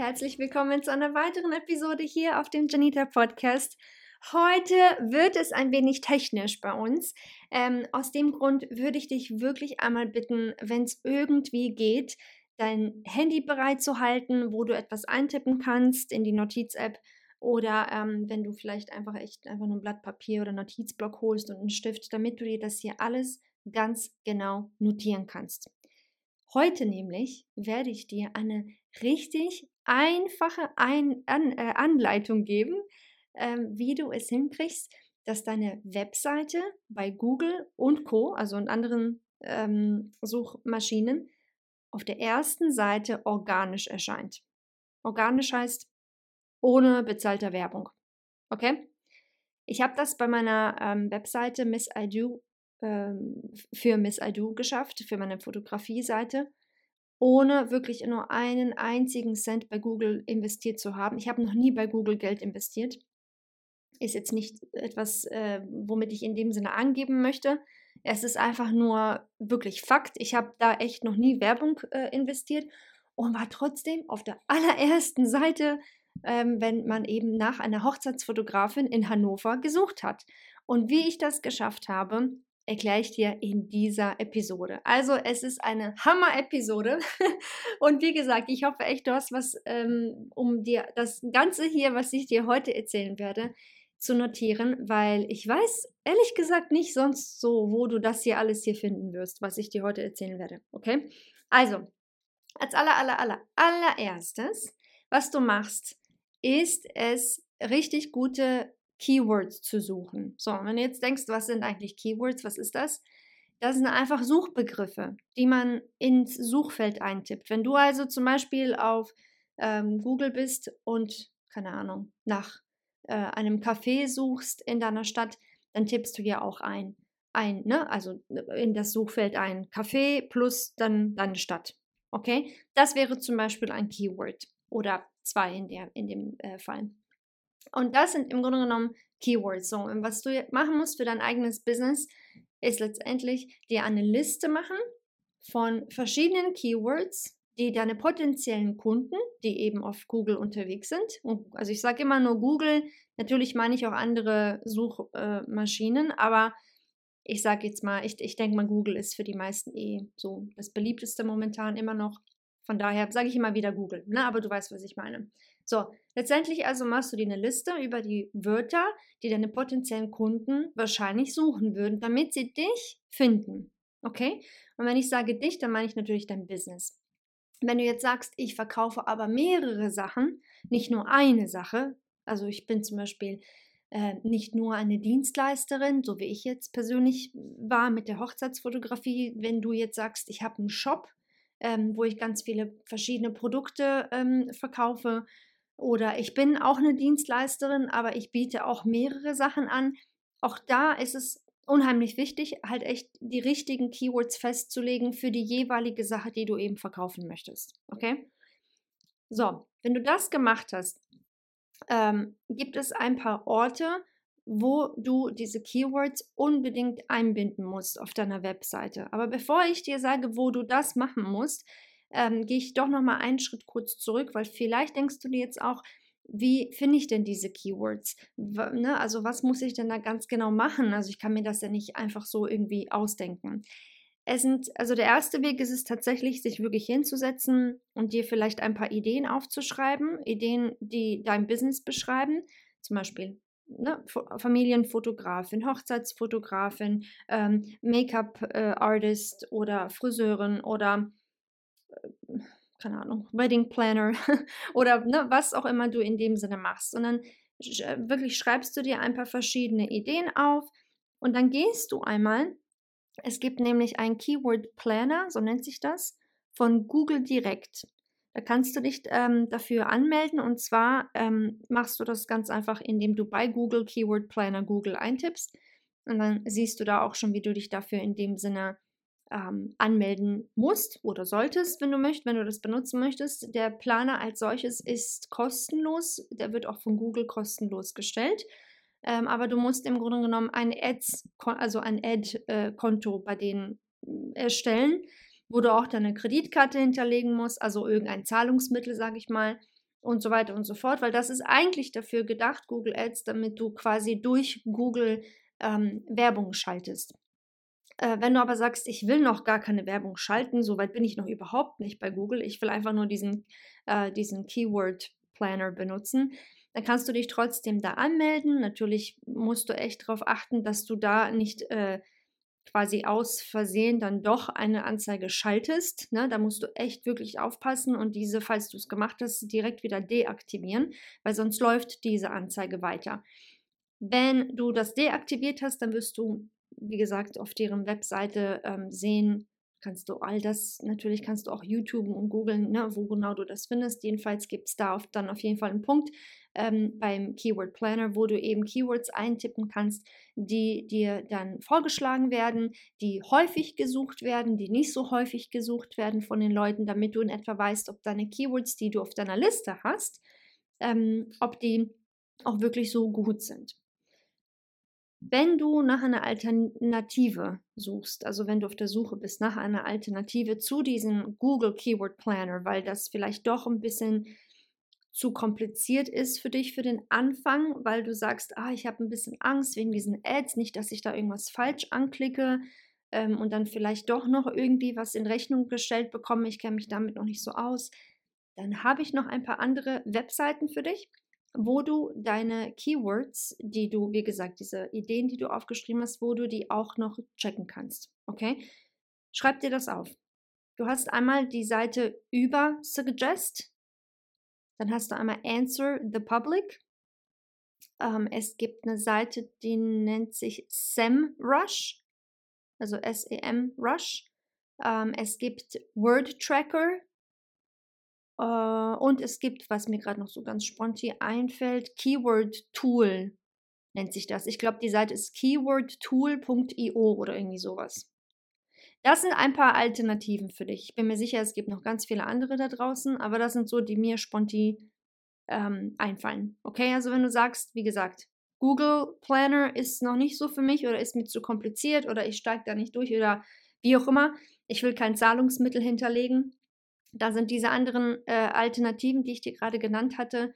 Herzlich willkommen zu einer weiteren Episode hier auf dem Janita Podcast. Heute wird es ein wenig technisch bei uns. Ähm, aus dem Grund würde ich dich wirklich einmal bitten, wenn es irgendwie geht, dein Handy bereit zu halten, wo du etwas eintippen kannst in die Notiz-App oder ähm, wenn du vielleicht einfach echt einfach nur ein Blatt Papier oder Notizblock holst und einen Stift, damit du dir das hier alles ganz genau notieren kannst. Heute nämlich werde ich dir eine richtig einfache Ein An äh, Anleitung geben, ähm, wie du es hinkriegst, dass deine Webseite bei Google und Co., also in anderen ähm, Suchmaschinen, auf der ersten Seite organisch erscheint. Organisch heißt ohne bezahlter Werbung. Okay? Ich habe das bei meiner ähm, Webseite Miss I Do ähm, für Miss I Do geschafft, für meine Fotografie-Seite ohne wirklich nur einen einzigen Cent bei Google investiert zu haben. Ich habe noch nie bei Google Geld investiert. Ist jetzt nicht etwas, äh, womit ich in dem Sinne angeben möchte. Es ist einfach nur wirklich Fakt. Ich habe da echt noch nie Werbung äh, investiert und war trotzdem auf der allerersten Seite, ähm, wenn man eben nach einer Hochzeitsfotografin in Hannover gesucht hat. Und wie ich das geschafft habe, erkläre ich dir in dieser Episode. Also es ist eine Hammer-Episode und wie gesagt, ich hoffe echt, du hast was, ähm, um dir das Ganze hier, was ich dir heute erzählen werde, zu notieren, weil ich weiß ehrlich gesagt nicht sonst so, wo du das hier alles hier finden wirst, was ich dir heute erzählen werde. Okay? Also, als aller, aller, aller, allererstes, was du machst, ist es richtig gute Keywords zu suchen. So, wenn du jetzt denkst, was sind eigentlich Keywords, was ist das? Das sind einfach Suchbegriffe, die man ins Suchfeld eintippt. Wenn du also zum Beispiel auf ähm, Google bist und, keine Ahnung, nach äh, einem Café suchst in deiner Stadt, dann tippst du ja auch ein, ein, ne? also in das Suchfeld ein Café plus dann deine Stadt. Okay? Das wäre zum Beispiel ein Keyword oder zwei in, der, in dem äh, Fall. Und das sind im Grunde genommen Keywords. So, und was du machen musst für dein eigenes Business, ist letztendlich dir eine Liste machen von verschiedenen Keywords, die deine potenziellen Kunden, die eben auf Google unterwegs sind, also ich sage immer nur Google, natürlich meine ich auch andere Suchmaschinen, äh, aber ich sage jetzt mal, ich, ich denke mal, Google ist für die meisten eh so das beliebteste momentan immer noch. Von daher sage ich immer wieder Google, ne? aber du weißt, was ich meine. So, letztendlich also machst du dir eine Liste über die Wörter, die deine potenziellen Kunden wahrscheinlich suchen würden, damit sie dich finden. Okay? Und wenn ich sage dich, dann meine ich natürlich dein Business. Wenn du jetzt sagst, ich verkaufe aber mehrere Sachen, nicht nur eine Sache, also ich bin zum Beispiel äh, nicht nur eine Dienstleisterin, so wie ich jetzt persönlich war mit der Hochzeitsfotografie, wenn du jetzt sagst, ich habe einen Shop, ähm, wo ich ganz viele verschiedene Produkte ähm, verkaufe, oder ich bin auch eine Dienstleisterin, aber ich biete auch mehrere Sachen an. Auch da ist es unheimlich wichtig, halt echt die richtigen Keywords festzulegen für die jeweilige Sache, die du eben verkaufen möchtest. Okay? So, wenn du das gemacht hast, ähm, gibt es ein paar Orte, wo du diese Keywords unbedingt einbinden musst auf deiner Webseite. Aber bevor ich dir sage, wo du das machen musst, ähm, gehe ich doch noch mal einen Schritt kurz zurück, weil vielleicht denkst du dir jetzt auch, wie finde ich denn diese Keywords? Ne? Also was muss ich denn da ganz genau machen? Also ich kann mir das ja nicht einfach so irgendwie ausdenken. es sind, also der erste Weg ist es tatsächlich, sich wirklich hinzusetzen und dir vielleicht ein paar Ideen aufzuschreiben, Ideen, die dein Business beschreiben, zum Beispiel ne, Familienfotografin, Hochzeitsfotografin, ähm, Make-up-Artist äh, oder Friseurin oder keine Ahnung, Wedding Planner oder ne, was auch immer du in dem Sinne machst. Und dann äh, wirklich schreibst du dir ein paar verschiedene Ideen auf und dann gehst du einmal. Es gibt nämlich einen Keyword Planner, so nennt sich das, von Google direkt. Da kannst du dich ähm, dafür anmelden und zwar ähm, machst du das ganz einfach, indem du bei Google Keyword Planner Google eintippst und dann siehst du da auch schon, wie du dich dafür in dem Sinne ähm, anmelden musst oder solltest, wenn du möchtest, wenn du das benutzen möchtest. Der Planer als solches ist kostenlos, der wird auch von Google kostenlos gestellt. Ähm, aber du musst im Grunde genommen ein Ads, also ein Ad-Konto äh, bei denen mm, erstellen wo du auch deine Kreditkarte hinterlegen musst, also irgendein Zahlungsmittel, sage ich mal, und so weiter und so fort, weil das ist eigentlich dafür gedacht, Google Ads, damit du quasi durch Google ähm, Werbung schaltest. Äh, wenn du aber sagst, ich will noch gar keine Werbung schalten, soweit bin ich noch überhaupt nicht bei Google, ich will einfach nur diesen, äh, diesen Keyword Planner benutzen, dann kannst du dich trotzdem da anmelden. Natürlich musst du echt darauf achten, dass du da nicht äh, quasi aus Versehen dann doch eine Anzeige schaltest. Ne? Da musst du echt wirklich aufpassen und diese, falls du es gemacht hast, direkt wieder deaktivieren, weil sonst läuft diese Anzeige weiter. Wenn du das deaktiviert hast, dann wirst du, wie gesagt, auf deren Webseite ähm, sehen, kannst du all das, natürlich kannst du auch YouTube und googeln, ne, wo genau du das findest. Jedenfalls gibt es da auf, dann auf jeden Fall einen Punkt ähm, beim Keyword Planner, wo du eben Keywords eintippen kannst, die dir dann vorgeschlagen werden, die häufig gesucht werden, die nicht so häufig gesucht werden von den Leuten, damit du in etwa weißt, ob deine Keywords, die du auf deiner Liste hast, ähm, ob die auch wirklich so gut sind. Wenn du nach einer Alternative suchst, also wenn du auf der Suche bist nach einer Alternative zu diesem Google Keyword Planner, weil das vielleicht doch ein bisschen zu kompliziert ist für dich für den Anfang, weil du sagst, ah, ich habe ein bisschen Angst wegen diesen Ads, nicht, dass ich da irgendwas falsch anklicke ähm, und dann vielleicht doch noch irgendwie was in Rechnung gestellt bekomme, ich kenne mich damit noch nicht so aus, dann habe ich noch ein paar andere Webseiten für dich wo du deine Keywords, die du, wie gesagt, diese Ideen, die du aufgeschrieben hast, wo du die auch noch checken kannst. Okay? Schreib dir das auf. Du hast einmal die Seite über Suggest, dann hast du einmal Answer the Public. Ähm, es gibt eine Seite, die nennt sich SEMrush, also S-E-M Rush. Ähm, es gibt Word Tracker, und es gibt, was mir gerade noch so ganz spontan einfällt, Keyword Tool nennt sich das. Ich glaube, die Seite ist keywordtool.io oder irgendwie sowas. Das sind ein paar Alternativen für dich. Ich bin mir sicher, es gibt noch ganz viele andere da draußen, aber das sind so, die mir spontan ähm, einfallen. Okay, also wenn du sagst, wie gesagt, Google Planner ist noch nicht so für mich oder ist mir zu kompliziert oder ich steige da nicht durch oder wie auch immer, ich will kein Zahlungsmittel hinterlegen, da sind diese anderen äh, Alternativen, die ich dir gerade genannt hatte,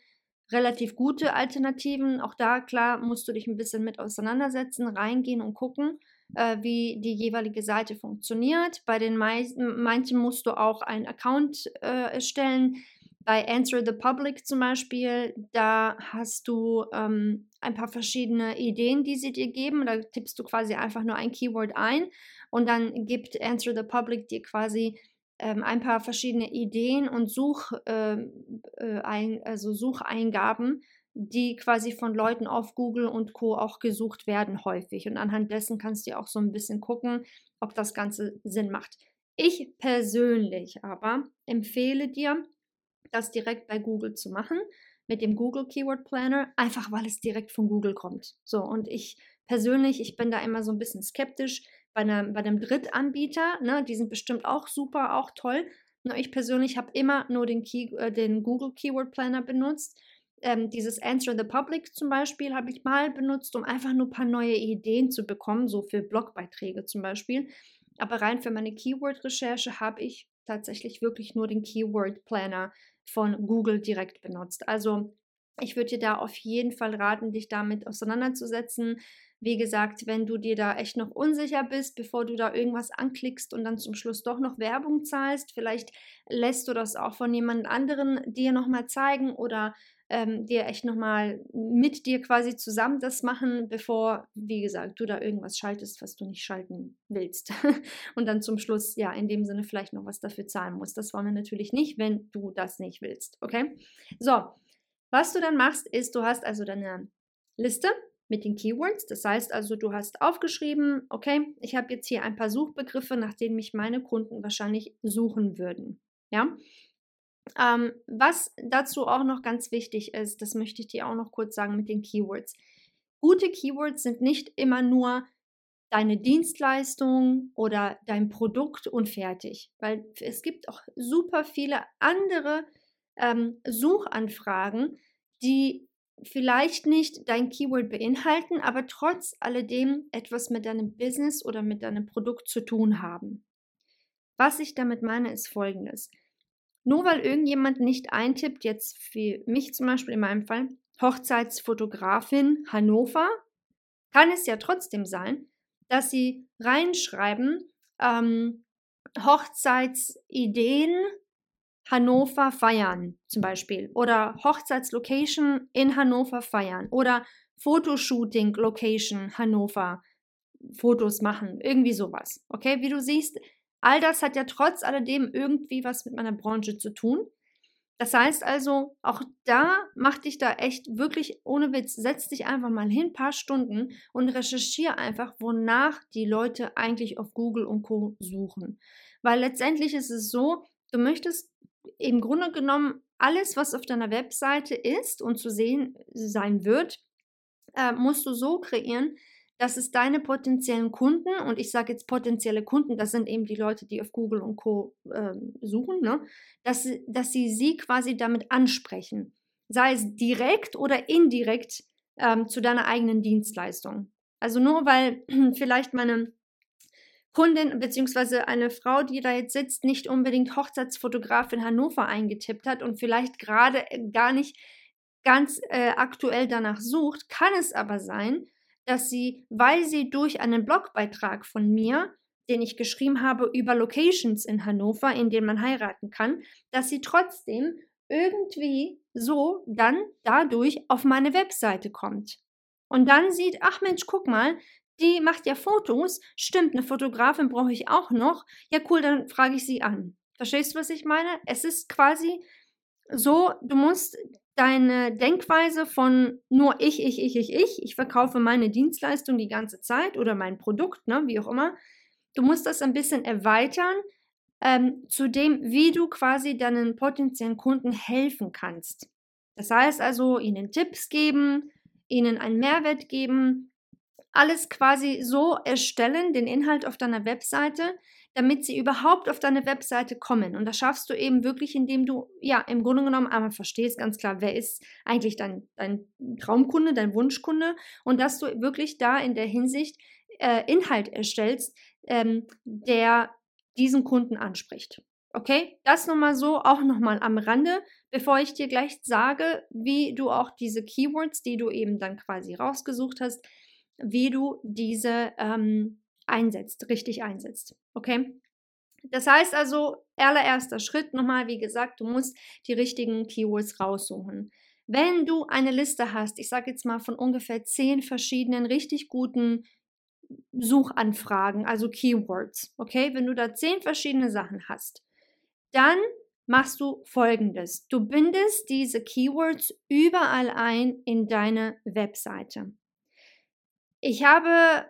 relativ gute Alternativen. Auch da, klar, musst du dich ein bisschen mit auseinandersetzen, reingehen und gucken, äh, wie die jeweilige Seite funktioniert. Bei den meisten, manchen musst du auch einen Account äh, erstellen. Bei Answer the Public zum Beispiel, da hast du ähm, ein paar verschiedene Ideen, die sie dir geben. Da tippst du quasi einfach nur ein Keyword ein und dann gibt Answer the Public dir quasi ein paar verschiedene Ideen und Such, äh, äh, ein, also Sucheingaben, die quasi von Leuten auf Google und Co. auch gesucht werden häufig. Und anhand dessen kannst du auch so ein bisschen gucken, ob das Ganze Sinn macht. Ich persönlich aber empfehle dir, das direkt bei Google zu machen, mit dem Google Keyword Planner, einfach weil es direkt von Google kommt. So, und ich persönlich, ich bin da immer so ein bisschen skeptisch, bei, einer, bei einem Drittanbieter, ne, die sind bestimmt auch super, auch toll. Nur ich persönlich habe immer nur den, Key, äh, den Google Keyword Planner benutzt. Ähm, dieses Answer the Public zum Beispiel habe ich mal benutzt, um einfach nur ein paar neue Ideen zu bekommen, so für Blogbeiträge zum Beispiel. Aber rein für meine Keyword-Recherche habe ich tatsächlich wirklich nur den Keyword Planner von Google direkt benutzt. Also ich würde dir da auf jeden Fall raten, dich damit auseinanderzusetzen Wie gesagt, wenn du dir da echt noch unsicher bist, bevor du da irgendwas anklickst und dann zum Schluss doch noch Werbung zahlst, vielleicht lässt du das auch von jemand anderen dir nochmal zeigen oder ähm, dir echt nochmal mit dir quasi zusammen das machen, bevor, wie gesagt, du da irgendwas schaltest, was du nicht schalten willst. und dann zum Schluss, ja, in dem Sinne vielleicht noch was dafür zahlen musst. Das wollen wir natürlich nicht, wenn du das nicht willst. Okay? So, was du dann machst, ist, du hast also deine Liste mit den Keywords. Das heißt also, du hast aufgeschrieben, okay, ich habe jetzt hier ein paar Suchbegriffe, nach denen mich meine Kunden wahrscheinlich suchen würden. Ja, ähm, was dazu auch noch ganz wichtig ist, das möchte ich dir auch noch kurz sagen mit den Keywords. Gute Keywords sind nicht immer nur deine Dienstleistung oder dein Produkt und fertig, weil es gibt auch super viele andere ähm, Suchanfragen, die vielleicht nicht dein Keyword beinhalten, aber trotz alledem etwas mit deinem Business oder mit deinem Produkt zu tun haben. Was ich damit meine, ist folgendes. Nur weil irgendjemand nicht eintippt, jetzt für mich zum Beispiel in meinem Fall, Hochzeitsfotografin Hannover, kann es ja trotzdem sein, dass sie reinschreiben, ähm, Hochzeitsideen Hannover feiern zum Beispiel oder Hochzeitslocation in Hannover feiern oder Fotoshooting Location Hannover Fotos machen, irgendwie sowas. Okay, wie du siehst, All das hat ja trotz alledem irgendwie was mit meiner Branche zu tun. Das heißt also, auch da mach dich da echt wirklich ohne Witz, setz dich einfach mal hin, paar Stunden und recherchiere einfach, wonach die Leute eigentlich auf Google und Co. suchen. Weil letztendlich ist es so, du möchtest im Grunde genommen alles, was auf deiner Webseite ist und zu sehen sein wird, äh, musst du so kreieren, dass es deine potenziellen Kunden, und ich sage jetzt potenzielle Kunden, das sind eben die Leute, die auf Google und Co. Äh, suchen, ne? dass, dass sie sie quasi damit ansprechen. Sei es direkt oder indirekt ähm, zu deiner eigenen Dienstleistung. Also nur weil vielleicht meine Kundin bzw. eine Frau, die da jetzt sitzt, nicht unbedingt Hochzeitsfotograf in Hannover eingetippt hat und vielleicht gerade äh, gar nicht ganz äh, aktuell danach sucht, kann es aber sein, dass sie, weil sie durch einen Blogbeitrag von mir, den ich geschrieben habe über Locations in Hannover, in denen man heiraten kann, dass sie trotzdem irgendwie so dann dadurch auf meine Webseite kommt. Und dann sieht, ach Mensch, guck mal, die macht ja Fotos. Stimmt, eine Fotografin brauche ich auch noch. Ja, cool, dann frage ich sie an. Verstehst du, was ich meine? Es ist quasi so, du musst deine Denkweise von nur ich, ich, ich, ich, ich, ich verkaufe meine Dienstleistung die ganze Zeit oder mein Produkt, ne, wie auch immer, du musst das ein bisschen erweitern ähm, zu dem, wie du quasi deinen potenziellen Kunden helfen kannst. Das heißt also, ihnen Tipps geben, ihnen einen Mehrwert geben, alles quasi so erstellen, den Inhalt auf deiner Webseite, damit sie überhaupt auf deine Webseite kommen. Und das schaffst du eben wirklich, indem du, ja, im Grunde genommen einmal verstehst ganz klar, wer ist eigentlich dein, dein Traumkunde, dein Wunschkunde und dass du wirklich da in der Hinsicht äh, Inhalt erstellst, ähm, der diesen Kunden anspricht. Okay, das nochmal so, auch nochmal am Rande, bevor ich dir gleich sage, wie du auch diese Keywords, die du eben dann quasi rausgesucht hast, wie du diese ähm, einsetzt, richtig einsetzt. Okay? Das heißt also, allererster Schritt nochmal, wie gesagt, du musst die richtigen Keywords raussuchen. Wenn du eine Liste hast, ich sage jetzt mal von ungefähr zehn verschiedenen richtig guten Suchanfragen, also Keywords, okay, wenn du da zehn verschiedene Sachen hast, dann machst du folgendes. Du bindest diese Keywords überall ein in deine Webseite. Ich habe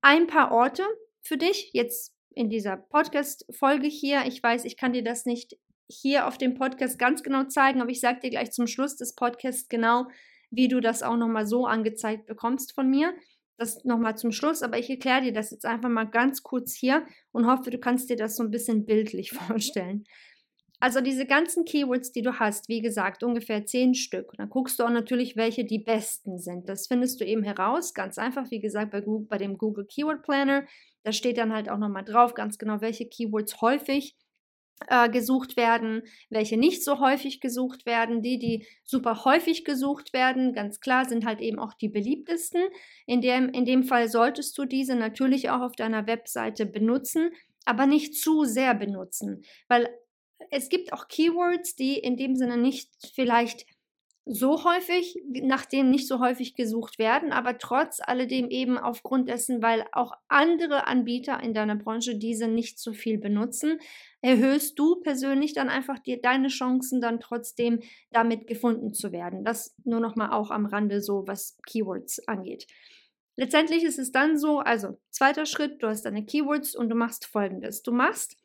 ein paar Orte für dich, jetzt in dieser Podcast-Folge hier. Ich weiß, ich kann dir das nicht hier auf dem Podcast ganz genau zeigen, aber ich sage dir gleich zum Schluss des Podcasts genau, wie du das auch nochmal so angezeigt bekommst von mir. Das nochmal zum Schluss, aber ich erkläre dir das jetzt einfach mal ganz kurz hier und hoffe, du kannst dir das so ein bisschen bildlich vorstellen. Also diese ganzen Keywords, die du hast, wie gesagt, ungefähr zehn Stück. Dann guckst du auch natürlich, welche die besten sind. Das findest du eben heraus, ganz einfach, wie gesagt, bei, Google, bei dem Google Keyword Planner. Da steht dann halt auch nochmal drauf, ganz genau, welche Keywords häufig äh, gesucht werden, welche nicht so häufig gesucht werden. Die, die super häufig gesucht werden, ganz klar, sind halt eben auch die beliebtesten. In dem, in dem Fall solltest du diese natürlich auch auf deiner Webseite benutzen, aber nicht zu sehr benutzen, weil es gibt auch Keywords, die in dem Sinne nicht vielleicht so häufig, nachdem nicht so häufig gesucht werden, aber trotz alledem eben aufgrund dessen, weil auch andere Anbieter in deiner Branche diese nicht so viel benutzen, erhöhst du persönlich dann einfach die, deine Chancen dann trotzdem damit gefunden zu werden. Das nur noch mal auch am Rande so, was Keywords angeht. Letztendlich ist es dann so, also zweiter Schritt, du hast deine Keywords und du machst folgendes. Du machst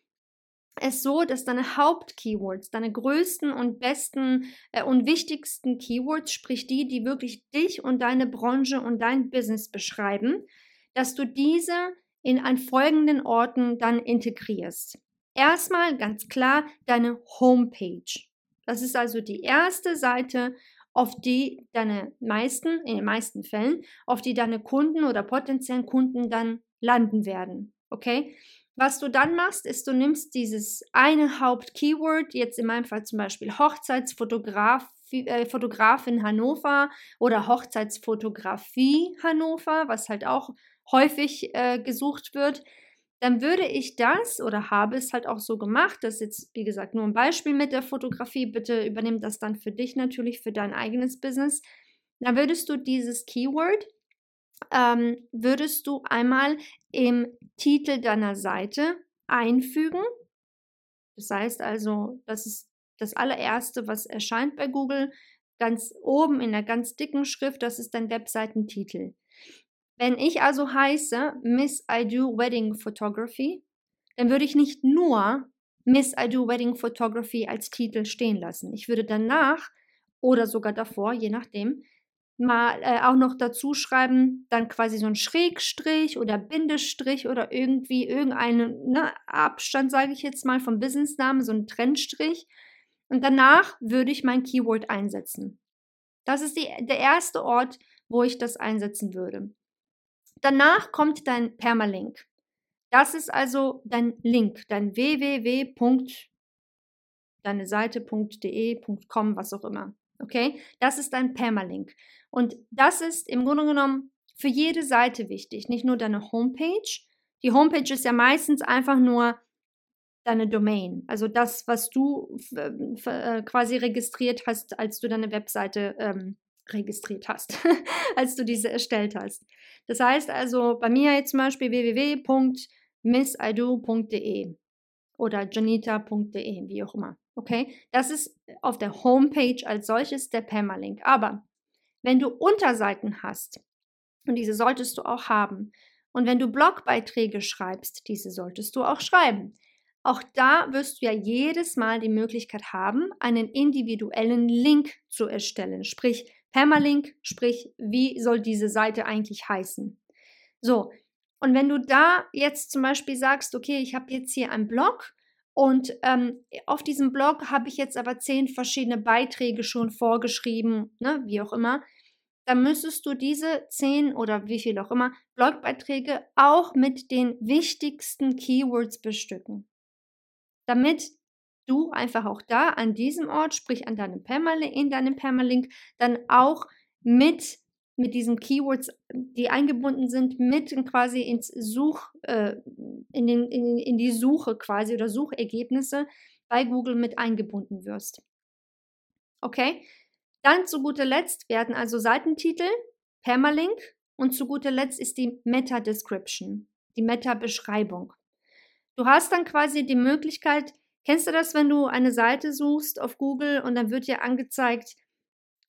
es so, dass deine Hauptkeywords, deine größten und besten äh, und wichtigsten Keywords, sprich die, die wirklich dich und deine Branche und dein Business beschreiben, dass du diese in an folgenden Orten dann integrierst. Erstmal ganz klar deine Homepage. Das ist also die erste Seite, auf die deine meisten, in den meisten Fällen, auf die deine Kunden oder potenziellen Kunden dann landen werden. Okay? Was du dann machst, ist, du nimmst dieses eine Hauptkeyword, jetzt in meinem Fall zum Beispiel Hochzeitsfotograf, äh, Fotografin Hannover oder Hochzeitsfotografie Hannover, was halt auch häufig äh, gesucht wird. Dann würde ich das oder habe es halt auch so gemacht, das ist jetzt, wie gesagt, nur ein Beispiel mit der Fotografie. Bitte übernimm das dann für dich natürlich, für dein eigenes Business. Dann würdest du dieses Keyword ähm, würdest du einmal im Titel deiner Seite einfügen. Das heißt also, das ist das allererste, was erscheint bei Google. Ganz oben in der ganz dicken Schrift, das ist dein Webseitentitel. Wenn ich also heiße Miss I Do Wedding Photography, dann würde ich nicht nur Miss I Do Wedding Photography als Titel stehen lassen. Ich würde danach oder sogar davor, je nachdem, mal äh, auch noch dazu schreiben, dann quasi so ein Schrägstrich oder Bindestrich oder irgendwie irgendeinen ne, Abstand, sage ich jetzt mal, vom Businessnamen, so ein Trennstrich. Und danach würde ich mein Keyword einsetzen. Das ist die, der erste Ort, wo ich das einsetzen würde. Danach kommt dein Permalink. Das ist also dein Link, dein www. Seite.de.com, was auch immer. Okay? Das ist dein Permalink. Und das ist im Grunde genommen für jede Seite wichtig, nicht nur deine Homepage. Die Homepage ist ja meistens einfach nur deine Domain, also das, was du äh, quasi registriert hast, als du deine Webseite ähm, registriert hast, als du diese erstellt hast. Das heißt also bei mir jetzt zum Beispiel www.missido.de oder janita.de, wie auch immer. Okay, das ist auf der Homepage als solches der Permalink. Aber wenn du Unterseiten hast, und diese solltest du auch haben, und wenn du Blogbeiträge schreibst, diese solltest du auch schreiben. Auch da wirst du ja jedes Mal die Möglichkeit haben, einen individuellen Link zu erstellen, sprich Permalink, sprich, wie soll diese Seite eigentlich heißen. So, und wenn du da jetzt zum Beispiel sagst, okay, ich habe jetzt hier einen Blog und ähm, auf diesem Blog habe ich jetzt aber zehn verschiedene Beiträge schon vorgeschrieben, ne, wie auch immer. Dann müsstest du diese zehn oder wie viel auch immer Blogbeiträge auch mit den wichtigsten Keywords bestücken. Damit du einfach auch da an diesem Ort, sprich an deinem Permalink, in deinem Permalink, dann auch mit mit diesen Keywords, die eingebunden sind, mit quasi ins Such, äh, in, den, in, in die Suche quasi oder Suchergebnisse bei Google mit eingebunden wirst. Okay? Dann zu guter Letzt werden also Seitentitel, Permalink und zu guter Letzt ist die Meta-Description, die Meta-Beschreibung. Du hast dann quasi die Möglichkeit, kennst du das, wenn du eine Seite suchst auf Google und dann wird dir angezeigt,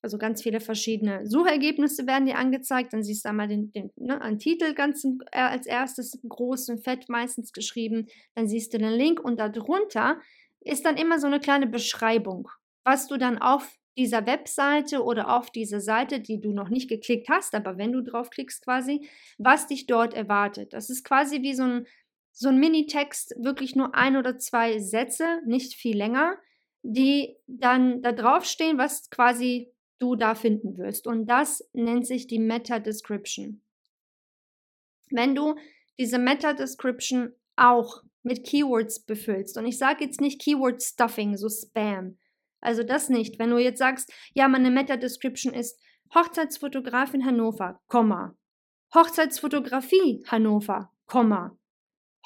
also ganz viele verschiedene Suchergebnisse werden dir angezeigt. Dann siehst du einmal den, den ne, einen Titel ganz äh, als erstes groß und fett meistens geschrieben. Dann siehst du den Link und darunter ist dann immer so eine kleine Beschreibung, was du dann auf dieser Webseite oder auf dieser Seite, die du noch nicht geklickt hast, aber wenn du draufklickst quasi, was dich dort erwartet. Das ist quasi wie so ein, so ein Minitext, wirklich nur ein oder zwei Sätze, nicht viel länger, die dann da draufstehen, was quasi du da finden wirst. Und das nennt sich die Meta-Description. Wenn du diese Meta-Description auch mit Keywords befüllst. Und ich sage jetzt nicht Keyword Stuffing, so Spam. Also das nicht. Wenn du jetzt sagst, ja, meine Meta-Description ist Hochzeitsfotografin Hannover, Komma. Hochzeitsfotografie Hannover, Komma.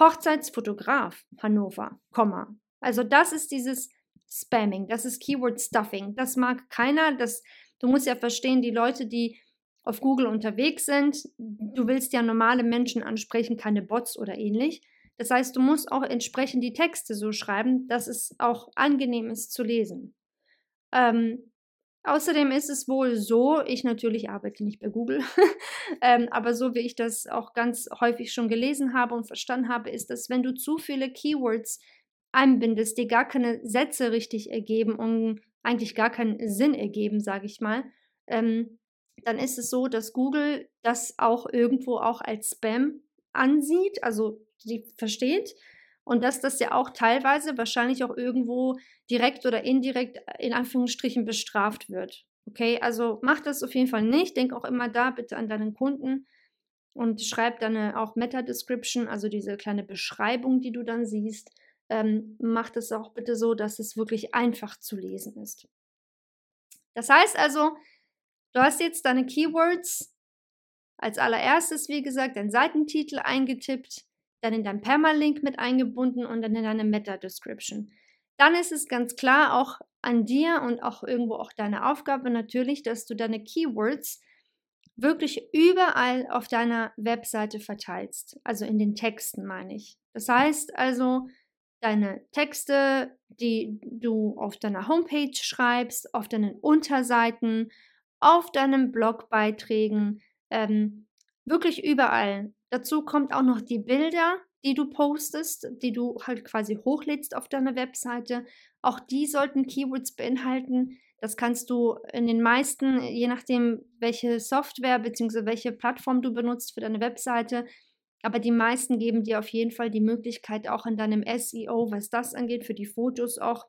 Hochzeitsfotograf Hannover, Komma. Also das ist dieses Spamming, das ist Keyword Stuffing. Das mag keiner. Das, du musst ja verstehen, die Leute, die auf Google unterwegs sind, du willst ja normale Menschen ansprechen, keine Bots oder ähnlich. Das heißt, du musst auch entsprechend die Texte so schreiben, dass es auch angenehm ist zu lesen. Ähm, außerdem ist es wohl so, ich natürlich arbeite nicht bei Google, ähm, aber so wie ich das auch ganz häufig schon gelesen habe und verstanden habe, ist, dass wenn du zu viele Keywords einbindest, die gar keine Sätze richtig ergeben und eigentlich gar keinen Sinn ergeben, sage ich mal, ähm, dann ist es so, dass Google das auch irgendwo auch als Spam ansieht, also sie versteht und dass das ja auch teilweise wahrscheinlich auch irgendwo direkt oder indirekt in Anführungsstrichen bestraft wird. Okay, also mach das auf jeden Fall nicht. Denk auch immer da bitte an deinen Kunden und schreib dann auch Meta-Description, also diese kleine Beschreibung, die du dann siehst. Ähm, mach das auch bitte so, dass es wirklich einfach zu lesen ist. Das heißt also, du hast jetzt deine Keywords als allererstes, wie gesagt, deinen Seitentitel eingetippt, dann in dein Permalink mit eingebunden und dann in deine Meta-Description. Dann ist es ganz klar auch an dir und auch irgendwo auch deine Aufgabe natürlich, dass du deine Keywords wirklich überall auf deiner Webseite verteilst. Also in den Texten meine ich. Das heißt also, deine Texte, die du auf deiner Homepage schreibst, auf deinen Unterseiten, auf deinen Blogbeiträgen, ähm, wirklich überall. Dazu kommt auch noch die Bilder, die du postest, die du halt quasi hochlädst auf deiner Webseite. Auch die sollten Keywords beinhalten. Das kannst du in den meisten, je nachdem, welche Software bzw. welche Plattform du benutzt für deine Webseite, aber die meisten geben dir auf jeden Fall die Möglichkeit, auch in deinem SEO, was das angeht, für die Fotos auch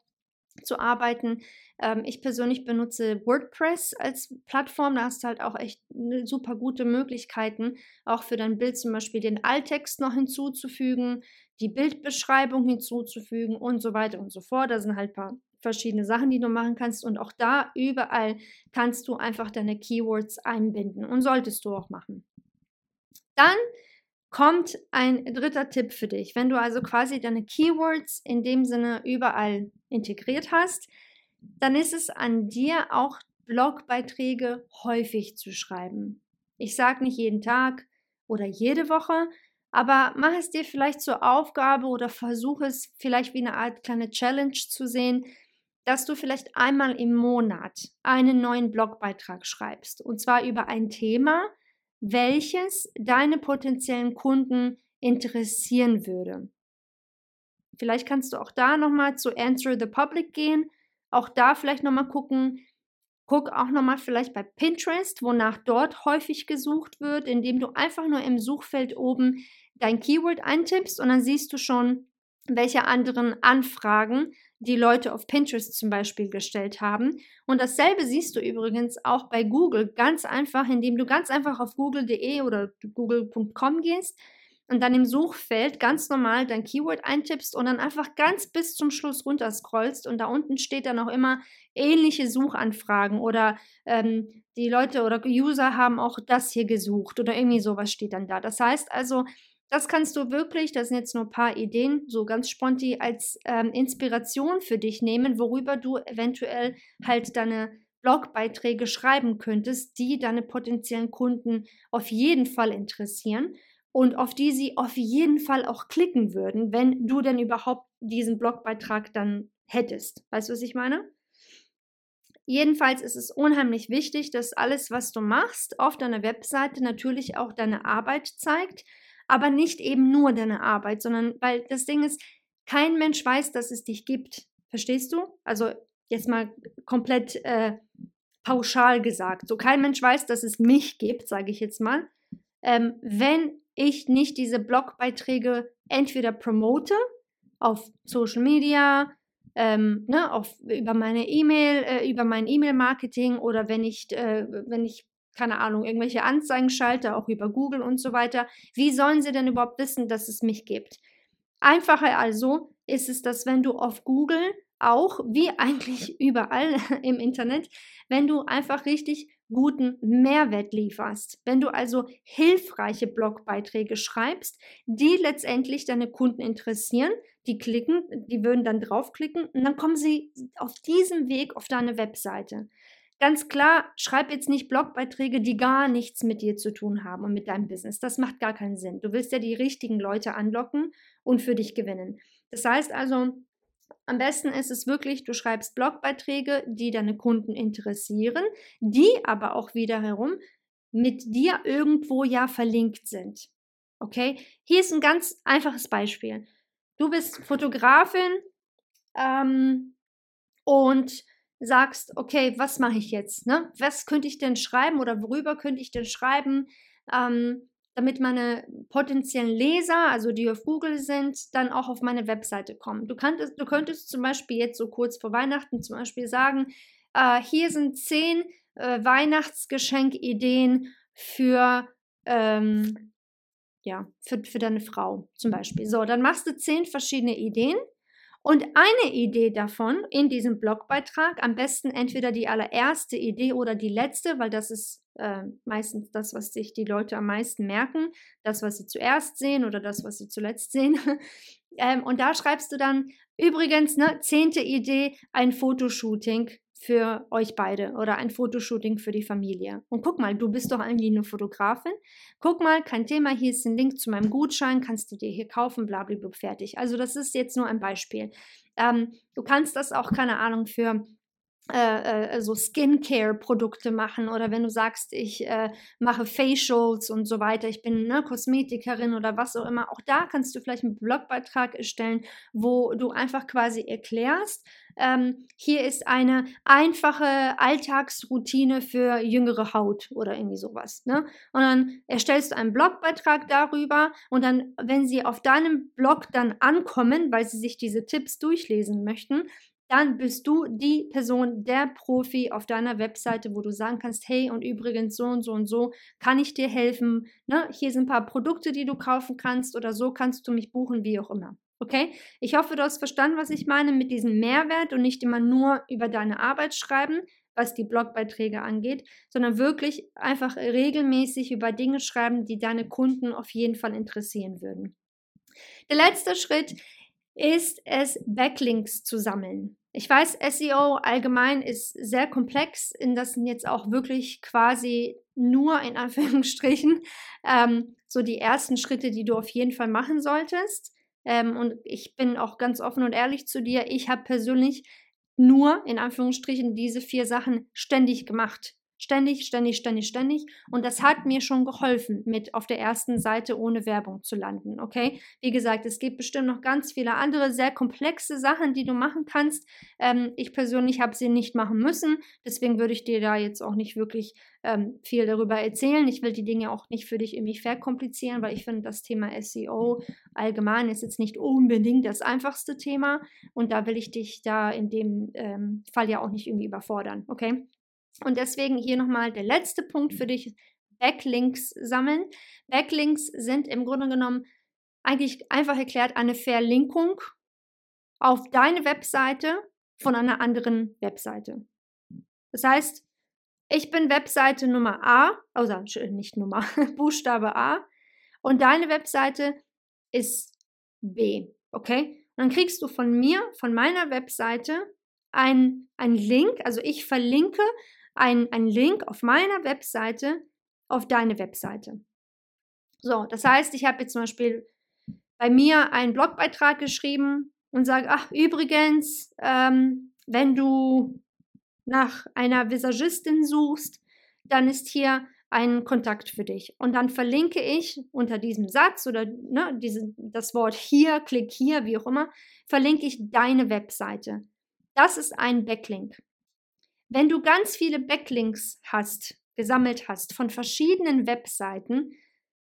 zu arbeiten. Ähm, ich persönlich benutze WordPress als Plattform. Da hast du halt auch echt ne, super gute Möglichkeiten, auch für dein Bild zum Beispiel den Alttext noch hinzuzufügen, die Bildbeschreibung hinzuzufügen und so weiter und so fort. Da sind halt ein paar verschiedene Sachen, die du machen kannst. Und auch da überall kannst du einfach deine Keywords einbinden und solltest du auch machen. Dann kommt ein dritter Tipp für dich. Wenn du also quasi deine Keywords in dem Sinne überall integriert hast, dann ist es an dir auch Blogbeiträge häufig zu schreiben. Ich sage nicht jeden Tag oder jede Woche, aber mach es dir vielleicht zur Aufgabe oder versuche es vielleicht wie eine Art kleine Challenge zu sehen, dass du vielleicht einmal im Monat einen neuen Blogbeitrag schreibst. Und zwar über ein Thema, welches deine potenziellen Kunden interessieren würde. Vielleicht kannst du auch da nochmal zu Answer the Public gehen, auch da vielleicht nochmal gucken, guck auch nochmal vielleicht bei Pinterest, wonach dort häufig gesucht wird, indem du einfach nur im Suchfeld oben dein Keyword eintippst und dann siehst du schon, welche anderen Anfragen die Leute auf Pinterest zum Beispiel gestellt haben. Und dasselbe siehst du übrigens auch bei Google ganz einfach, indem du ganz einfach auf google.de oder google.com gehst und dann im Suchfeld ganz normal dein Keyword eintippst und dann einfach ganz bis zum Schluss runter scrollst und da unten steht dann auch immer ähnliche Suchanfragen oder ähm, die Leute oder User haben auch das hier gesucht oder irgendwie sowas steht dann da. Das heißt also, das kannst du wirklich, das sind jetzt nur ein paar Ideen, so ganz sponti als ähm, Inspiration für dich nehmen, worüber du eventuell halt deine Blogbeiträge schreiben könntest, die deine potenziellen Kunden auf jeden Fall interessieren und auf die sie auf jeden Fall auch klicken würden, wenn du denn überhaupt diesen Blogbeitrag dann hättest. Weißt du, was ich meine? Jedenfalls ist es unheimlich wichtig, dass alles, was du machst, auf deiner Webseite natürlich auch deine Arbeit zeigt aber nicht eben nur deine Arbeit, sondern weil das Ding ist, kein Mensch weiß, dass es dich gibt. Verstehst du? Also jetzt mal komplett äh, pauschal gesagt. So kein Mensch weiß, dass es mich gibt, sage ich jetzt mal, ähm, wenn ich nicht diese Blogbeiträge entweder promote auf Social Media, ähm, ne, auf, über meine E-Mail, äh, über mein E-Mail-Marketing oder wenn ich, äh, wenn ich keine Ahnung, irgendwelche Anzeigen schalte, auch über Google und so weiter, wie sollen sie denn überhaupt wissen, dass es mich gibt? Einfacher also ist es, dass wenn du auf Google auch, wie eigentlich überall im Internet, wenn du einfach richtig guten Mehrwert lieferst. Wenn du also hilfreiche Blogbeiträge schreibst, die letztendlich deine Kunden interessieren, die klicken, die würden dann draufklicken und dann kommen sie auf diesem Weg auf deine Webseite. Ganz klar, schreib jetzt nicht Blogbeiträge, die gar nichts mit dir zu tun haben und mit deinem Business. Das macht gar keinen Sinn. Du willst ja die richtigen Leute anlocken und für dich gewinnen. Das heißt also, am besten ist es wirklich, du schreibst Blogbeiträge, die deine Kunden interessieren, die aber auch wiederum mit dir irgendwo ja verlinkt sind. Okay? Hier ist ein ganz einfaches Beispiel. Du bist Fotografin ähm, und sagst, okay, was mache ich jetzt? Ne? Was könnte ich denn schreiben oder worüber könnte ich denn schreiben? Ähm, damit meine potenziellen Leser, also die auf Google sind, dann auch auf meine Webseite kommen. Du, könntest, du könntest zum Beispiel jetzt so kurz vor Weihnachten zum Beispiel sagen, äh, hier sind zehn äh, Weihnachtsgeschenkideen für, ähm, ja, für, für deine Frau zum Beispiel. So, dann machst du zehn verschiedene Ideen und eine Idee davon in diesem Blogbeitrag, am besten entweder die allererste Idee oder die letzte, weil das ist äh, meistens das, was sich die Leute am meisten merken, das, was sie zuerst sehen oder das, was sie zuletzt sehen. ähm, und da schreibst du dann übrigens, ne, zehnte Idee, ein Fotoshooting für euch beide oder ein Fotoshooting für die Familie. Und guck mal, du bist doch eigentlich eine Fotografin. Guck mal, kein Thema, hier ist ein Link zu meinem Gutschein, kannst du dir hier kaufen, blablabla, fertig. Also das ist jetzt nur ein Beispiel. Ähm, du kannst das auch, keine Ahnung, für äh, äh, so Skincare-Produkte machen oder wenn du sagst, ich äh, mache Facials und so weiter, ich bin ne, Kosmetikerin oder was auch immer, auch da kannst du vielleicht einen Blogbeitrag erstellen, wo du einfach quasi erklärst, ähm, hier ist eine einfache Alltagsroutine für jüngere Haut oder irgendwie sowas. Ne? Und dann erstellst du einen Blogbeitrag darüber und dann, wenn sie auf deinem Blog dann ankommen, weil sie sich diese Tipps durchlesen möchten, dann bist du die Person, der Profi auf deiner Webseite, wo du sagen kannst, hey, und übrigens so und so und so kann ich dir helfen. Ne? Hier sind ein paar Produkte, die du kaufen kannst oder so kannst du mich buchen, wie auch immer. Okay? Ich hoffe, du hast verstanden, was ich meine mit diesem Mehrwert und nicht immer nur über deine Arbeit schreiben, was die Blogbeiträge angeht, sondern wirklich einfach regelmäßig über Dinge schreiben, die deine Kunden auf jeden Fall interessieren würden. Der letzte Schritt ist es, Backlinks zu sammeln. Ich weiß, SEO allgemein ist sehr komplex, in das sind jetzt auch wirklich quasi nur in Anführungsstrichen ähm, so die ersten Schritte, die du auf jeden Fall machen solltest. Ähm, und ich bin auch ganz offen und ehrlich zu dir. Ich habe persönlich nur in Anführungsstrichen diese vier Sachen ständig gemacht. Ständig, ständig, ständig, ständig. Und das hat mir schon geholfen, mit auf der ersten Seite ohne Werbung zu landen. Okay? Wie gesagt, es gibt bestimmt noch ganz viele andere sehr komplexe Sachen, die du machen kannst. Ähm, ich persönlich habe sie nicht machen müssen. Deswegen würde ich dir da jetzt auch nicht wirklich ähm, viel darüber erzählen. Ich will die Dinge auch nicht für dich irgendwie verkomplizieren, weil ich finde, das Thema SEO allgemein ist jetzt nicht unbedingt das einfachste Thema. Und da will ich dich da in dem ähm, Fall ja auch nicht irgendwie überfordern. Okay? Und deswegen hier nochmal der letzte Punkt für dich, Backlinks sammeln. Backlinks sind im Grunde genommen eigentlich einfach erklärt eine Verlinkung auf deine Webseite von einer anderen Webseite. Das heißt, ich bin Webseite Nummer A, also nicht Nummer, Buchstabe A, und deine Webseite ist B, okay? Und dann kriegst du von mir, von meiner Webseite, ein, ein Link, also ich verlinke ein, ein Link auf meiner Webseite auf deine Webseite. So, das heißt, ich habe jetzt zum Beispiel bei mir einen Blogbeitrag geschrieben und sage, ach, übrigens, ähm, wenn du nach einer Visagistin suchst, dann ist hier ein Kontakt für dich. Und dann verlinke ich unter diesem Satz oder ne, diese, das Wort hier, klick hier, wie auch immer, verlinke ich deine Webseite. Das ist ein Backlink. Wenn du ganz viele Backlinks hast, gesammelt hast von verschiedenen Webseiten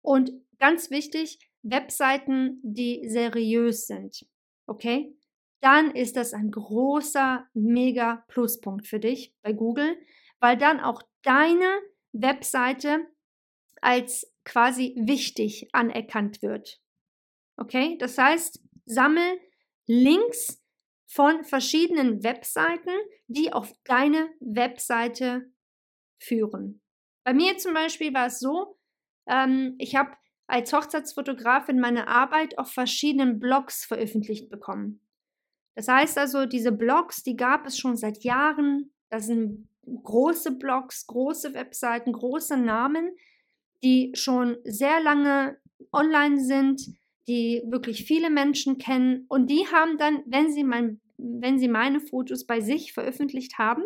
und ganz wichtig, Webseiten, die seriös sind, okay? Dann ist das ein großer, mega Pluspunkt für dich bei Google, weil dann auch deine Webseite als quasi wichtig anerkannt wird. Okay? Das heißt, Sammel Links von verschiedenen Webseiten, die auf deine Webseite führen. Bei mir zum Beispiel war es so, ähm, ich habe als Hochzeitsfotografin meine Arbeit auf verschiedenen Blogs veröffentlicht bekommen. Das heißt also, diese Blogs, die gab es schon seit Jahren. Das sind große Blogs, große Webseiten, große Namen, die schon sehr lange online sind, die wirklich viele Menschen kennen. Und die haben dann, wenn sie, mein, wenn sie meine Fotos bei sich veröffentlicht haben,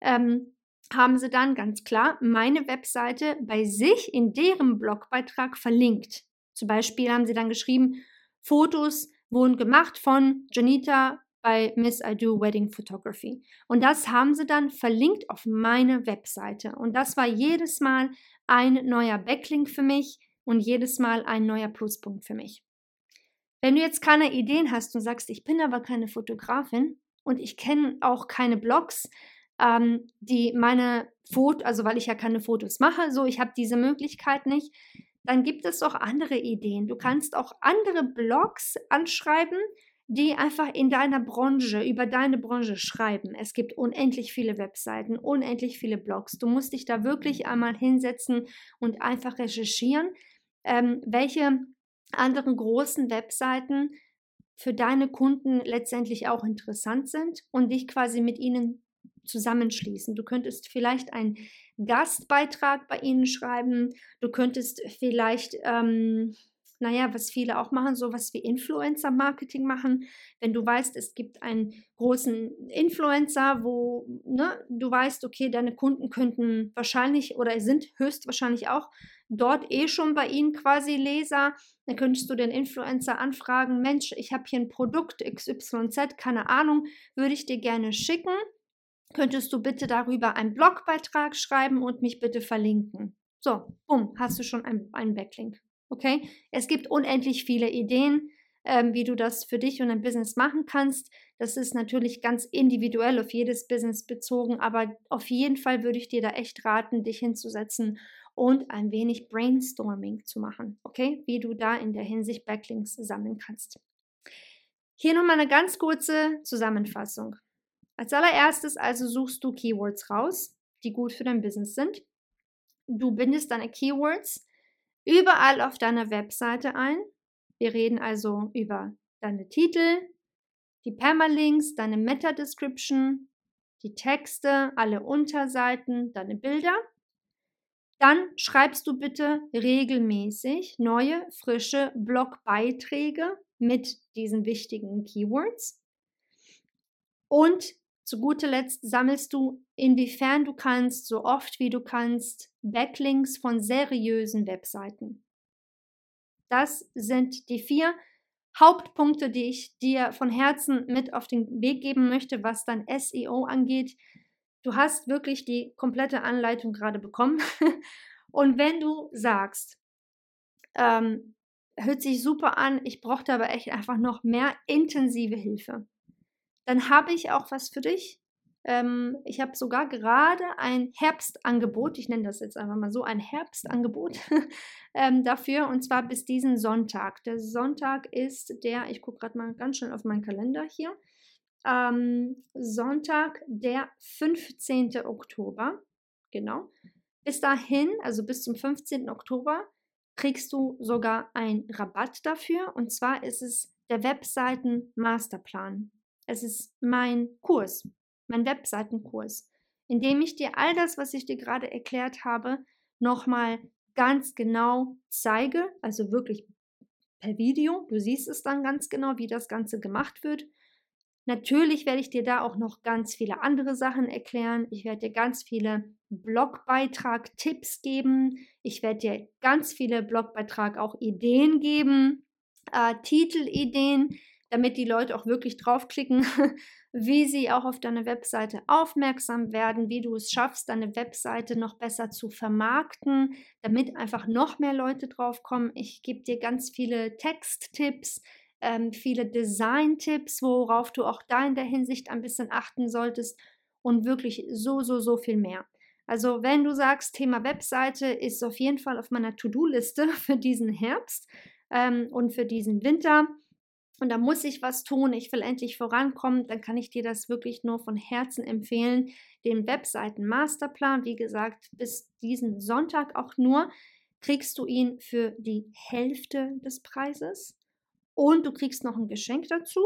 ähm, haben sie dann ganz klar meine Webseite bei sich in deren Blogbeitrag verlinkt. Zum Beispiel haben sie dann geschrieben, Fotos wurden gemacht von Janita bei Miss I Do Wedding Photography. Und das haben sie dann verlinkt auf meine Webseite. Und das war jedes Mal ein neuer Backlink für mich und jedes Mal ein neuer Pluspunkt für mich. Wenn du jetzt keine Ideen hast und sagst, ich bin aber keine Fotografin und ich kenne auch keine Blogs, ähm, die meine Fotos, also weil ich ja keine Fotos mache, so ich habe diese Möglichkeit nicht, dann gibt es auch andere Ideen. Du kannst auch andere Blogs anschreiben, die einfach in deiner Branche, über deine Branche schreiben. Es gibt unendlich viele Webseiten, unendlich viele Blogs. Du musst dich da wirklich einmal hinsetzen und einfach recherchieren, ähm, welche anderen großen Webseiten für deine Kunden letztendlich auch interessant sind und dich quasi mit ihnen zusammenschließen. Du könntest vielleicht einen Gastbeitrag bei ihnen schreiben. Du könntest vielleicht, ähm, naja, was viele auch machen, sowas wie Influencer-Marketing machen. Wenn du weißt, es gibt einen großen Influencer, wo ne, du weißt, okay, deine Kunden könnten wahrscheinlich oder sind höchstwahrscheinlich auch dort eh schon bei ihnen quasi Leser, dann könntest du den Influencer anfragen, Mensch, ich habe hier ein Produkt XYZ, keine Ahnung, würde ich dir gerne schicken könntest du bitte darüber einen Blogbeitrag schreiben und mich bitte verlinken. So, bumm, hast du schon einen Backlink. Okay? Es gibt unendlich viele Ideen, ähm, wie du das für dich und dein Business machen kannst. Das ist natürlich ganz individuell auf jedes Business bezogen, aber auf jeden Fall würde ich dir da echt raten, dich hinzusetzen und ein wenig Brainstorming zu machen. Okay? Wie du da in der Hinsicht Backlinks sammeln kannst. Hier nochmal eine ganz kurze Zusammenfassung. Als allererstes also suchst du Keywords raus, die gut für dein Business sind. Du bindest deine Keywords überall auf deiner Webseite ein. Wir reden also über deine Titel, die Permalinks, deine Meta-Description, die Texte, alle Unterseiten, deine Bilder. Dann schreibst du bitte regelmäßig neue, frische Blogbeiträge mit diesen wichtigen Keywords. Und zu guter Letzt sammelst du, inwiefern du kannst, so oft wie du kannst, Backlinks von seriösen Webseiten. Das sind die vier Hauptpunkte, die ich dir von Herzen mit auf den Weg geben möchte, was dein SEO angeht. Du hast wirklich die komplette Anleitung gerade bekommen. Und wenn du sagst, ähm, hört sich super an, ich brauchte aber echt einfach noch mehr intensive Hilfe, dann habe ich auch was für dich. Ähm, ich habe sogar gerade ein Herbstangebot, ich nenne das jetzt einfach mal so, ein Herbstangebot ähm, dafür und zwar bis diesen Sonntag. Der Sonntag ist der, ich gucke gerade mal ganz schnell auf meinen Kalender hier, ähm, Sonntag, der 15. Oktober, genau. Bis dahin, also bis zum 15. Oktober, kriegst du sogar einen Rabatt dafür und zwar ist es der Webseiten Masterplan. Es ist mein Kurs, mein Webseitenkurs, in dem ich dir all das, was ich dir gerade erklärt habe, nochmal ganz genau zeige, also wirklich per Video. Du siehst es dann ganz genau, wie das Ganze gemacht wird. Natürlich werde ich dir da auch noch ganz viele andere Sachen erklären. Ich werde dir ganz viele Blogbeitrag-Tipps geben. Ich werde dir ganz viele Blogbeitrag auch Ideen geben, äh, Titelideen damit die Leute auch wirklich draufklicken, wie sie auch auf deine Webseite aufmerksam werden, wie du es schaffst, deine Webseite noch besser zu vermarkten, damit einfach noch mehr Leute draufkommen. Ich gebe dir ganz viele Texttipps, ähm, viele Design-Tipps, worauf du auch da in der Hinsicht ein bisschen achten solltest und wirklich so, so, so viel mehr. Also wenn du sagst, Thema Webseite ist auf jeden Fall auf meiner To-Do-Liste für diesen Herbst ähm, und für diesen Winter, und da muss ich was tun, ich will endlich vorankommen, dann kann ich dir das wirklich nur von Herzen empfehlen. Den Webseiten-Masterplan, wie gesagt, bis diesen Sonntag auch nur, kriegst du ihn für die Hälfte des Preises und du kriegst noch ein Geschenk dazu.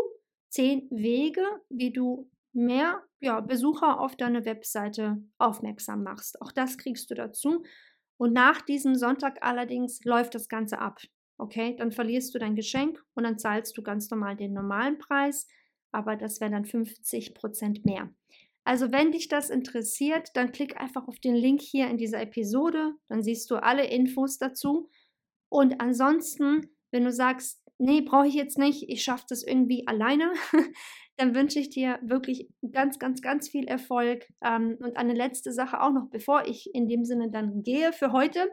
Zehn Wege, wie du mehr ja, Besucher auf deine Webseite aufmerksam machst. Auch das kriegst du dazu. Und nach diesem Sonntag allerdings läuft das Ganze ab. Okay, dann verlierst du dein Geschenk und dann zahlst du ganz normal den normalen Preis, aber das wäre dann 50 Prozent mehr. Also wenn dich das interessiert, dann klick einfach auf den Link hier in dieser Episode, dann siehst du alle Infos dazu. Und ansonsten, wenn du sagst, nee, brauche ich jetzt nicht, ich schaffe das irgendwie alleine, dann wünsche ich dir wirklich ganz, ganz, ganz viel Erfolg. Ähm, und eine letzte Sache auch noch, bevor ich in dem Sinne dann gehe für heute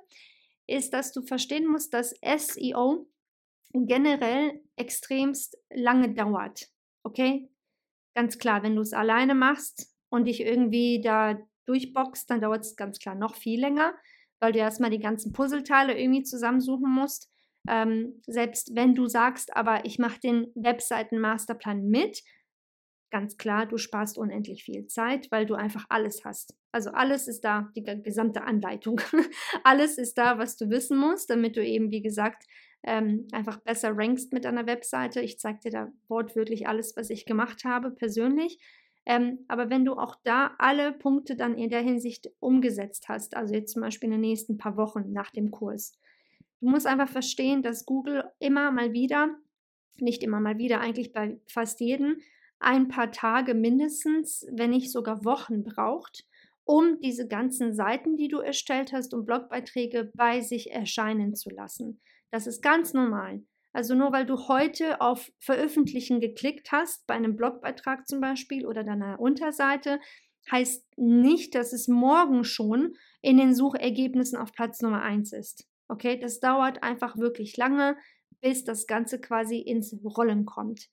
ist, dass du verstehen musst, dass SEO generell extremst lange dauert. Okay? Ganz klar, wenn du es alleine machst und dich irgendwie da durchboxst, dann dauert es ganz klar noch viel länger, weil du erstmal die ganzen Puzzleteile irgendwie zusammensuchen musst. Ähm, selbst wenn du sagst, aber ich mache den Webseiten-Masterplan mit, ganz klar, du sparst unendlich viel Zeit, weil du einfach alles hast. Also alles ist da, die gesamte Anleitung. alles ist da, was du wissen musst, damit du eben, wie gesagt, ähm, einfach besser rankst mit deiner Webseite. Ich zeige dir da wortwörtlich alles, was ich gemacht habe, persönlich. Ähm, aber wenn du auch da alle Punkte dann in der Hinsicht umgesetzt hast, also jetzt zum Beispiel in den nächsten paar Wochen nach dem Kurs, du musst einfach verstehen, dass Google immer mal wieder, nicht immer mal wieder, eigentlich bei fast jedem, ein paar Tage mindestens, wenn nicht sogar Wochen braucht, um diese ganzen Seiten, die du erstellt hast und Blogbeiträge bei sich erscheinen zu lassen. Das ist ganz normal. Also nur weil du heute auf Veröffentlichen geklickt hast, bei einem Blogbeitrag zum Beispiel oder deiner Unterseite, heißt nicht, dass es morgen schon in den Suchergebnissen auf Platz Nummer 1 ist. Okay, das dauert einfach wirklich lange, bis das Ganze quasi ins Rollen kommt.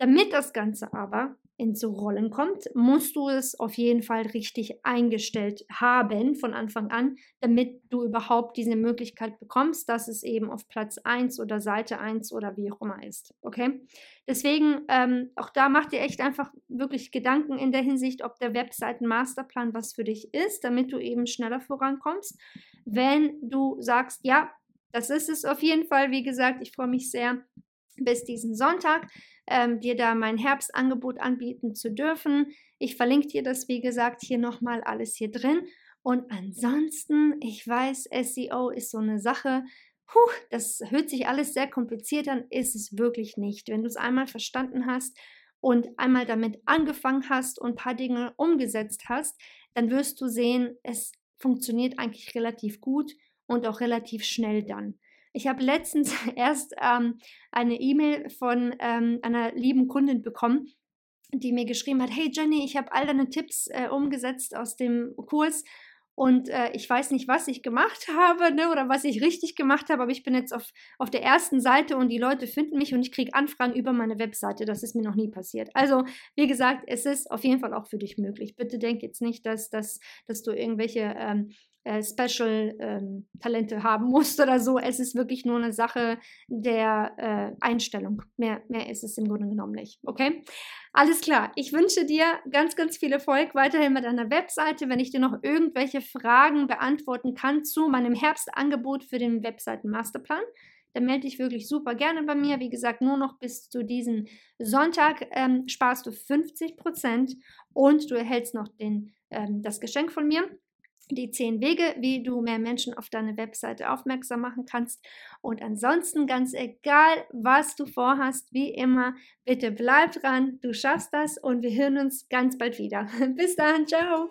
Damit das Ganze aber ins Rollen kommt, musst du es auf jeden Fall richtig eingestellt haben von Anfang an, damit du überhaupt diese Möglichkeit bekommst, dass es eben auf Platz 1 oder Seite 1 oder wie auch immer ist. Okay? Deswegen, ähm, auch da mach dir echt einfach wirklich Gedanken in der Hinsicht, ob der Webseiten-Masterplan was für dich ist, damit du eben schneller vorankommst. Wenn du sagst, ja, das ist es auf jeden Fall, wie gesagt, ich freue mich sehr bis diesen Sonntag ähm, dir da mein Herbstangebot anbieten zu dürfen. Ich verlinke dir das, wie gesagt, hier nochmal alles hier drin. Und ansonsten, ich weiß, SEO ist so eine Sache, Puh, das hört sich alles sehr kompliziert an, ist es wirklich nicht. Wenn du es einmal verstanden hast und einmal damit angefangen hast und ein paar Dinge umgesetzt hast, dann wirst du sehen, es funktioniert eigentlich relativ gut und auch relativ schnell dann. Ich habe letztens erst ähm, eine E-Mail von ähm, einer lieben Kundin bekommen, die mir geschrieben hat, hey Jenny, ich habe all deine Tipps äh, umgesetzt aus dem Kurs und äh, ich weiß nicht, was ich gemacht habe ne, oder was ich richtig gemacht habe, aber ich bin jetzt auf, auf der ersten Seite und die Leute finden mich und ich kriege Anfragen über meine Webseite. Das ist mir noch nie passiert. Also, wie gesagt, es ist auf jeden Fall auch für dich möglich. Bitte denk jetzt nicht, dass, dass, dass du irgendwelche ähm, äh, Special-Talente ähm, haben musst oder so. Es ist wirklich nur eine Sache der äh, Einstellung. Mehr, mehr ist es im Grunde genommen nicht. Okay? Alles klar. Ich wünsche dir ganz, ganz viel Erfolg weiterhin mit deiner Webseite. Wenn ich dir noch irgendwelche Fragen beantworten kann zu meinem Herbstangebot für den Webseiten-Masterplan, dann melde dich wirklich super gerne bei mir. Wie gesagt, nur noch bis zu diesem Sonntag ähm, sparst du 50 Prozent und du erhältst noch den, ähm, das Geschenk von mir die zehn Wege, wie du mehr Menschen auf deine Webseite aufmerksam machen kannst. Und ansonsten, ganz egal, was du vorhast, wie immer, bitte bleib dran, du schaffst das und wir hören uns ganz bald wieder. Bis dann, ciao!